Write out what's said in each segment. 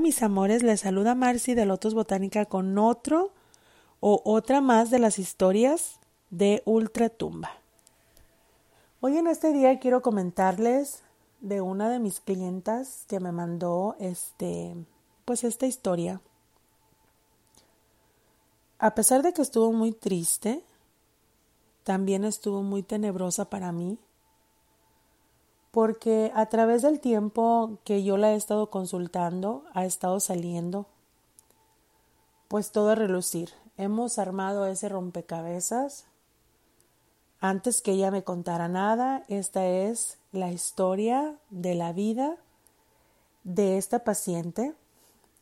Mis amores, les saluda Marcy de Lotus Botánica con otro o otra más de las historias de Ultratumba. Hoy en este día quiero comentarles de una de mis clientas que me mandó este pues esta historia. A pesar de que estuvo muy triste, también estuvo muy tenebrosa para mí porque a través del tiempo que yo la he estado consultando, ha estado saliendo, pues todo a relucir. Hemos armado ese rompecabezas. Antes que ella me contara nada, esta es la historia de la vida de esta paciente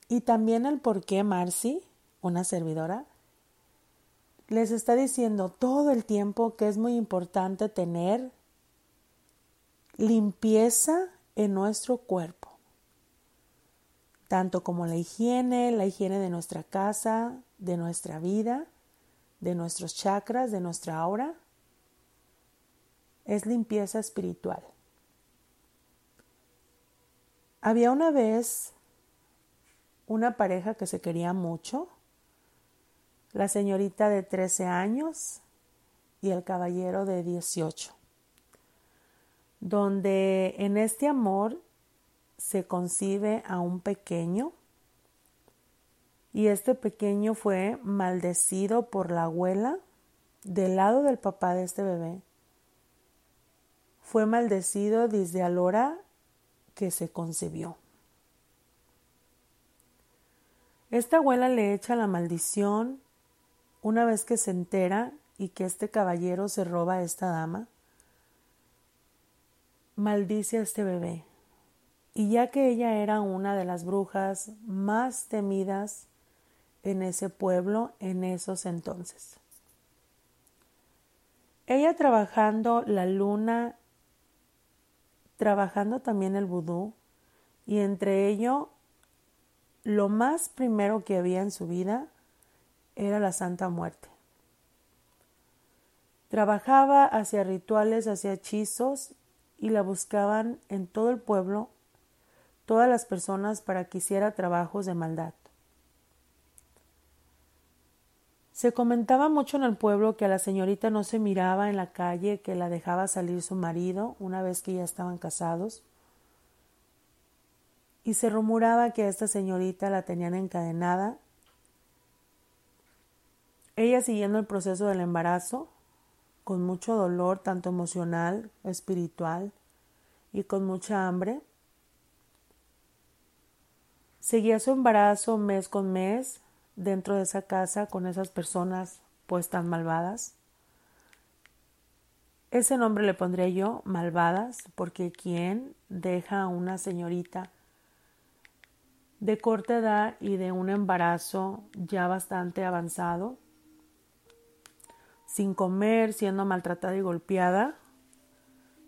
y también el por qué Marcy, una servidora, les está diciendo todo el tiempo que es muy importante tener limpieza en nuestro cuerpo, tanto como la higiene, la higiene de nuestra casa, de nuestra vida, de nuestros chakras, de nuestra aura, es limpieza espiritual. Había una vez una pareja que se quería mucho, la señorita de 13 años y el caballero de 18 donde en este amor se concibe a un pequeño y este pequeño fue maldecido por la abuela del lado del papá de este bebé. Fue maldecido desde a la hora que se concibió. Esta abuela le echa la maldición una vez que se entera y que este caballero se roba a esta dama maldice a este bebé. Y ya que ella era una de las brujas más temidas en ese pueblo en esos entonces. Ella trabajando la luna, trabajando también el vudú, y entre ello lo más primero que había en su vida era la Santa Muerte. Trabajaba hacia rituales, hacia hechizos y la buscaban en todo el pueblo todas las personas para que hiciera trabajos de maldad. Se comentaba mucho en el pueblo que a la señorita no se miraba en la calle, que la dejaba salir su marido una vez que ya estaban casados, y se rumoraba que a esta señorita la tenían encadenada. Ella siguiendo el proceso del embarazo, con mucho dolor, tanto emocional, espiritual y con mucha hambre. Seguía su embarazo mes con mes dentro de esa casa con esas personas pues tan malvadas. Ese nombre le pondría yo malvadas porque quien deja a una señorita de corta edad y de un embarazo ya bastante avanzado sin comer, siendo maltratada y golpeada,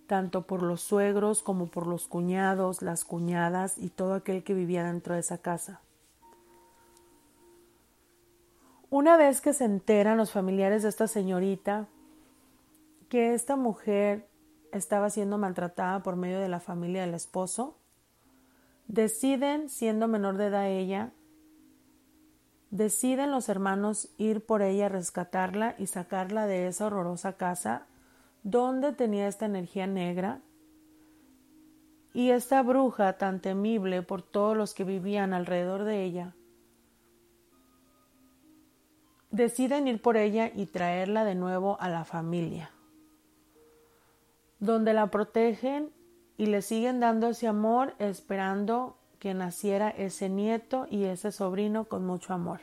tanto por los suegros como por los cuñados, las cuñadas y todo aquel que vivía dentro de esa casa. Una vez que se enteran los familiares de esta señorita que esta mujer estaba siendo maltratada por medio de la familia del esposo, deciden, siendo menor de edad ella, Deciden los hermanos ir por ella a rescatarla y sacarla de esa horrorosa casa donde tenía esta energía negra y esta bruja tan temible por todos los que vivían alrededor de ella. Deciden ir por ella y traerla de nuevo a la familia, donde la protegen y le siguen dando ese amor esperando que naciera ese nieto y ese sobrino con mucho amor.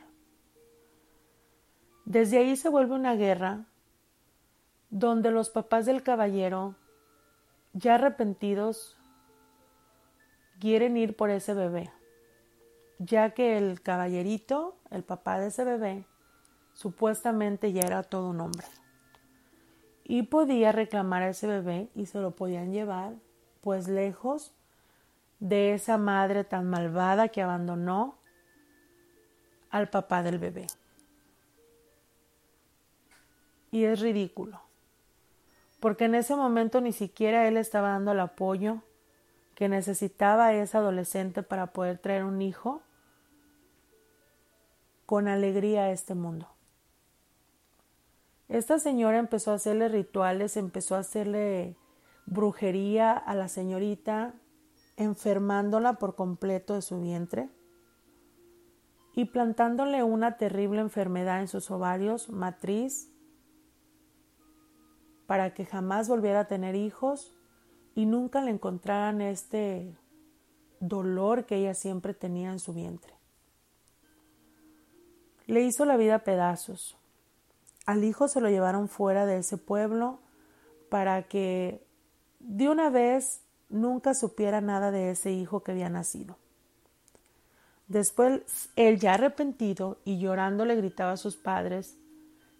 Desde ahí se vuelve una guerra donde los papás del caballero, ya arrepentidos, quieren ir por ese bebé, ya que el caballerito, el papá de ese bebé, supuestamente ya era todo un hombre y podía reclamar a ese bebé y se lo podían llevar pues lejos de esa madre tan malvada que abandonó al papá del bebé. Y es ridículo, porque en ese momento ni siquiera él estaba dando el apoyo que necesitaba esa adolescente para poder traer un hijo con alegría a este mundo. Esta señora empezó a hacerle rituales, empezó a hacerle brujería a la señorita, enfermándola por completo de su vientre y plantándole una terrible enfermedad en sus ovarios, matriz, para que jamás volviera a tener hijos y nunca le encontraran este dolor que ella siempre tenía en su vientre. Le hizo la vida a pedazos. Al hijo se lo llevaron fuera de ese pueblo para que de una vez nunca supiera nada de ese hijo que había nacido. Después él ya arrepentido y llorando le gritaba a sus padres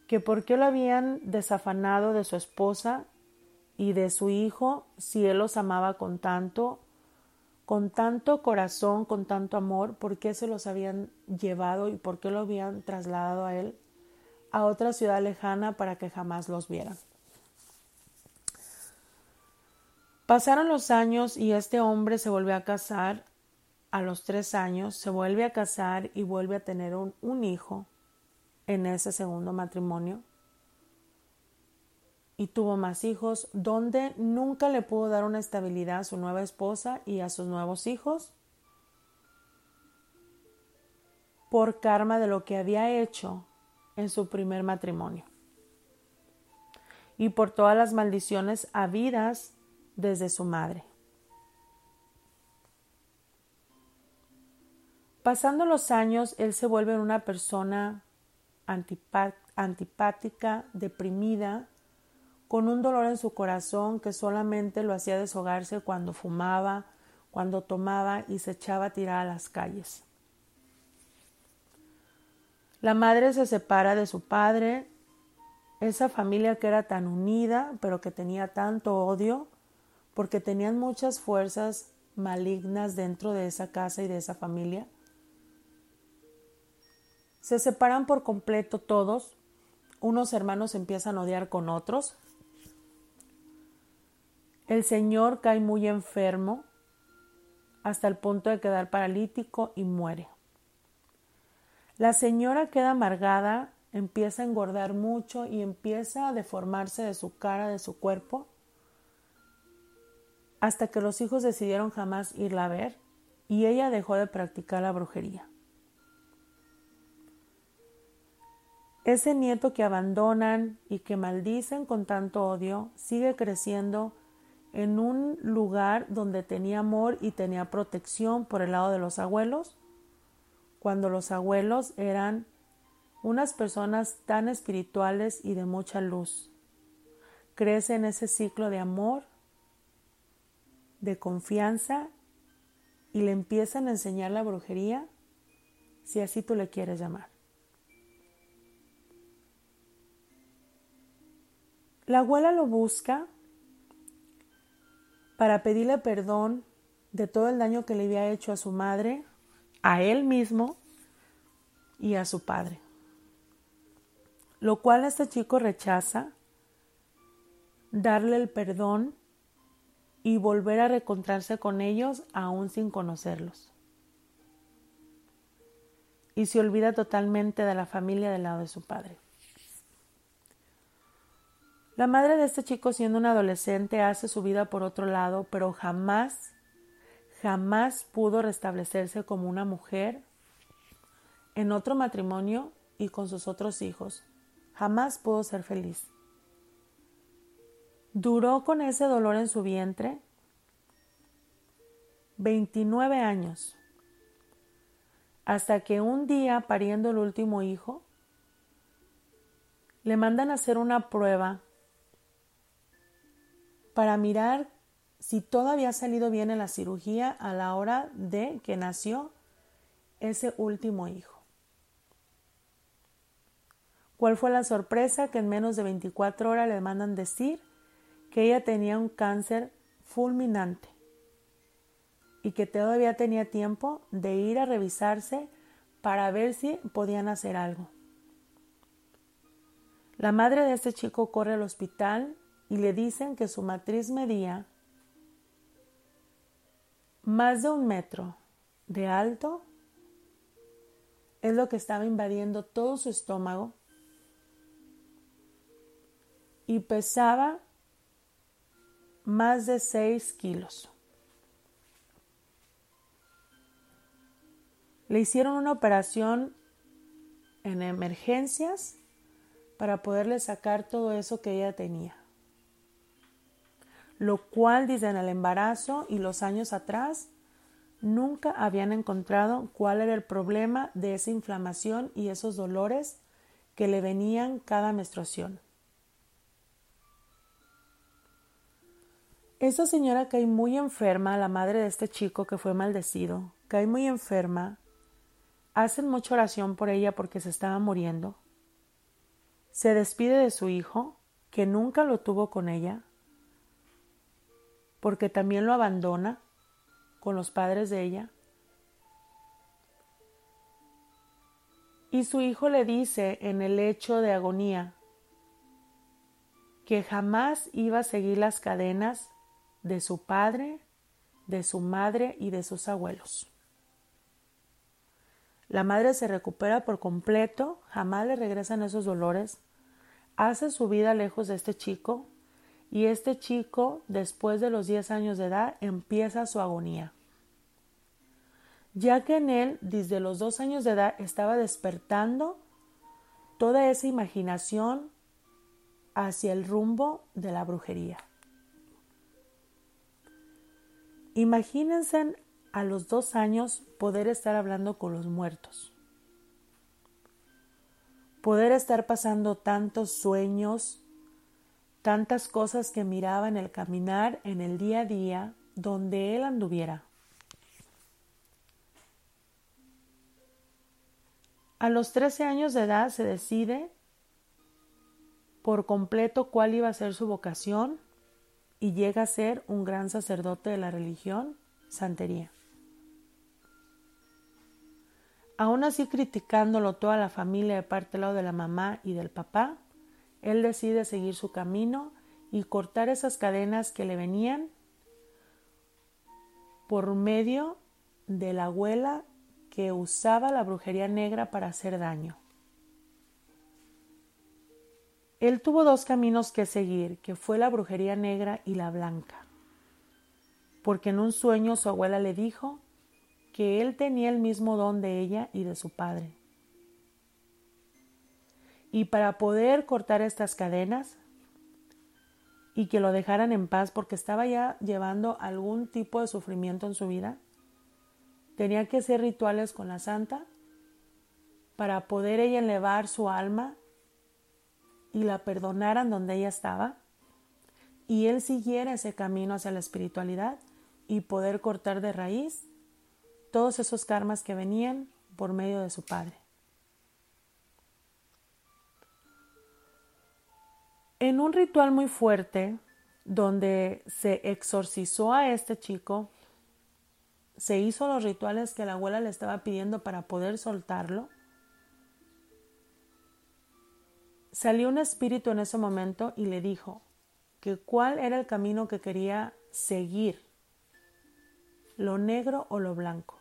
que por qué lo habían desafanado de su esposa y de su hijo si él los amaba con tanto, con tanto corazón, con tanto amor, por qué se los habían llevado y por qué lo habían trasladado a él a otra ciudad lejana para que jamás los vieran. Pasaron los años y este hombre se volvió a casar. A los tres años se vuelve a casar y vuelve a tener un, un hijo en ese segundo matrimonio. Y tuvo más hijos, donde nunca le pudo dar una estabilidad a su nueva esposa y a sus nuevos hijos por karma de lo que había hecho en su primer matrimonio. Y por todas las maldiciones habidas desde su madre. Pasando los años, él se vuelve una persona antipática, deprimida, con un dolor en su corazón que solamente lo hacía deshogarse cuando fumaba, cuando tomaba y se echaba a tirar a las calles. La madre se separa de su padre, esa familia que era tan unida, pero que tenía tanto odio, porque tenían muchas fuerzas malignas dentro de esa casa y de esa familia, se separan por completo todos. Unos hermanos empiezan a odiar con otros. El Señor cae muy enfermo hasta el punto de quedar paralítico y muere. La señora queda amargada, empieza a engordar mucho y empieza a deformarse de su cara, de su cuerpo, hasta que los hijos decidieron jamás irla a ver y ella dejó de practicar la brujería. Ese nieto que abandonan y que maldicen con tanto odio sigue creciendo en un lugar donde tenía amor y tenía protección por el lado de los abuelos, cuando los abuelos eran unas personas tan espirituales y de mucha luz. Crece en ese ciclo de amor, de confianza y le empiezan a enseñar la brujería, si así tú le quieres llamar. La abuela lo busca para pedirle perdón de todo el daño que le había hecho a su madre, a él mismo y a su padre. Lo cual este chico rechaza darle el perdón y volver a reencontrarse con ellos aún sin conocerlos. Y se olvida totalmente de la familia del lado de su padre. La madre de este chico, siendo un adolescente, hace su vida por otro lado, pero jamás, jamás pudo restablecerse como una mujer en otro matrimonio y con sus otros hijos. Jamás pudo ser feliz. Duró con ese dolor en su vientre 29 años, hasta que un día, pariendo el último hijo, le mandan a hacer una prueba para mirar si todo había salido bien en la cirugía a la hora de que nació ese último hijo. ¿Cuál fue la sorpresa? Que en menos de 24 horas le mandan decir que ella tenía un cáncer fulminante y que todavía tenía tiempo de ir a revisarse para ver si podían hacer algo. La madre de este chico corre al hospital y le dicen que su matriz medía más de un metro de alto es lo que estaba invadiendo todo su estómago y pesaba más de 6 kilos. Le hicieron una operación en emergencias para poderle sacar todo eso que ella tenía. Lo cual, dicen el embarazo y los años atrás, nunca habían encontrado cuál era el problema de esa inflamación y esos dolores que le venían cada menstruación. Esa señora cae muy enferma, la madre de este chico que fue maldecido, cae muy enferma. Hacen mucha oración por ella porque se estaba muriendo. Se despide de su hijo, que nunca lo tuvo con ella, porque también lo abandona con los padres de ella. Y su hijo le dice en el hecho de agonía que jamás iba a seguir las cadenas de su padre, de su madre y de sus abuelos. La madre se recupera por completo, jamás le regresan esos dolores, hace su vida lejos de este chico y este chico, después de los 10 años de edad, empieza su agonía ya que en él, desde los dos años de edad, estaba despertando toda esa imaginación hacia el rumbo de la brujería. Imagínense a los dos años poder estar hablando con los muertos, poder estar pasando tantos sueños, tantas cosas que miraba en el caminar, en el día a día, donde él anduviera. A los 13 años de edad se decide por completo cuál iba a ser su vocación y llega a ser un gran sacerdote de la religión, santería. Aún así criticándolo toda la familia de parte lado de la mamá y del papá, él decide seguir su camino y cortar esas cadenas que le venían por medio de la abuela que usaba la brujería negra para hacer daño. Él tuvo dos caminos que seguir, que fue la brujería negra y la blanca, porque en un sueño su abuela le dijo que él tenía el mismo don de ella y de su padre. Y para poder cortar estas cadenas y que lo dejaran en paz porque estaba ya llevando algún tipo de sufrimiento en su vida, Tenía que hacer rituales con la santa para poder ella elevar su alma y la perdonaran donde ella estaba y él siguiera ese camino hacia la espiritualidad y poder cortar de raíz todos esos karmas que venían por medio de su padre. En un ritual muy fuerte, donde se exorcizó a este chico, se hizo los rituales que la abuela le estaba pidiendo para poder soltarlo. Salió un espíritu en ese momento y le dijo que cuál era el camino que quería seguir, lo negro o lo blanco.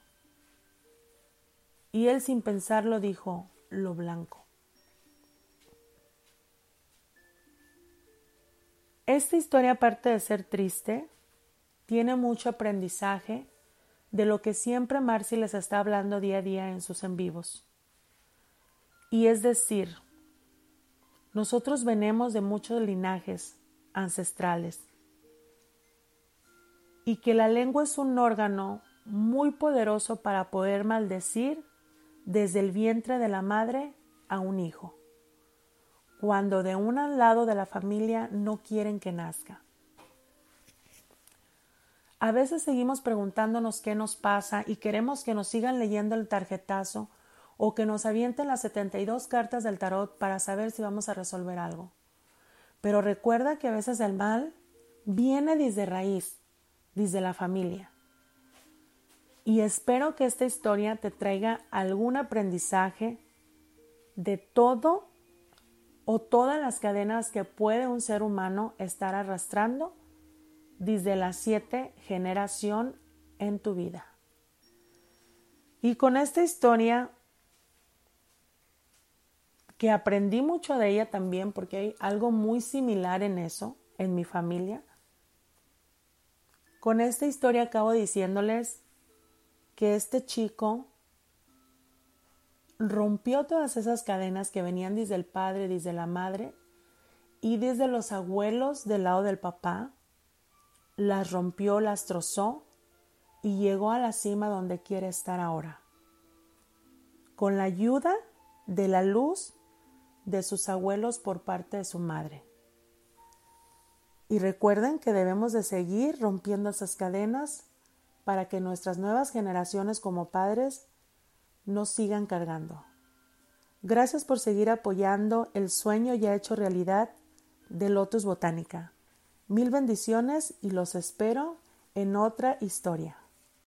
Y él sin pensarlo dijo, lo blanco. Esta historia, aparte de ser triste, tiene mucho aprendizaje de lo que siempre Marcy les está hablando día a día en sus en vivos. Y es decir, nosotros venimos de muchos linajes ancestrales y que la lengua es un órgano muy poderoso para poder maldecir desde el vientre de la madre a un hijo, cuando de un lado de la familia no quieren que nazca. A veces seguimos preguntándonos qué nos pasa y queremos que nos sigan leyendo el tarjetazo o que nos avienten las 72 cartas del tarot para saber si vamos a resolver algo. Pero recuerda que a veces el mal viene desde raíz, desde la familia. Y espero que esta historia te traiga algún aprendizaje de todo o todas las cadenas que puede un ser humano estar arrastrando desde la siete generación en tu vida. Y con esta historia que aprendí mucho de ella también porque hay algo muy similar en eso, en mi familia. Con esta historia acabo diciéndoles que este chico rompió todas esas cadenas que venían desde el padre, desde la madre y desde los abuelos del lado del papá, las rompió, las trozó y llegó a la cima donde quiere estar ahora. Con la ayuda de la luz de sus abuelos por parte de su madre. Y recuerden que debemos de seguir rompiendo esas cadenas para que nuestras nuevas generaciones como padres no sigan cargando. Gracias por seguir apoyando el sueño ya hecho realidad de Lotus Botánica. Mil bendiciones y los espero en otra historia.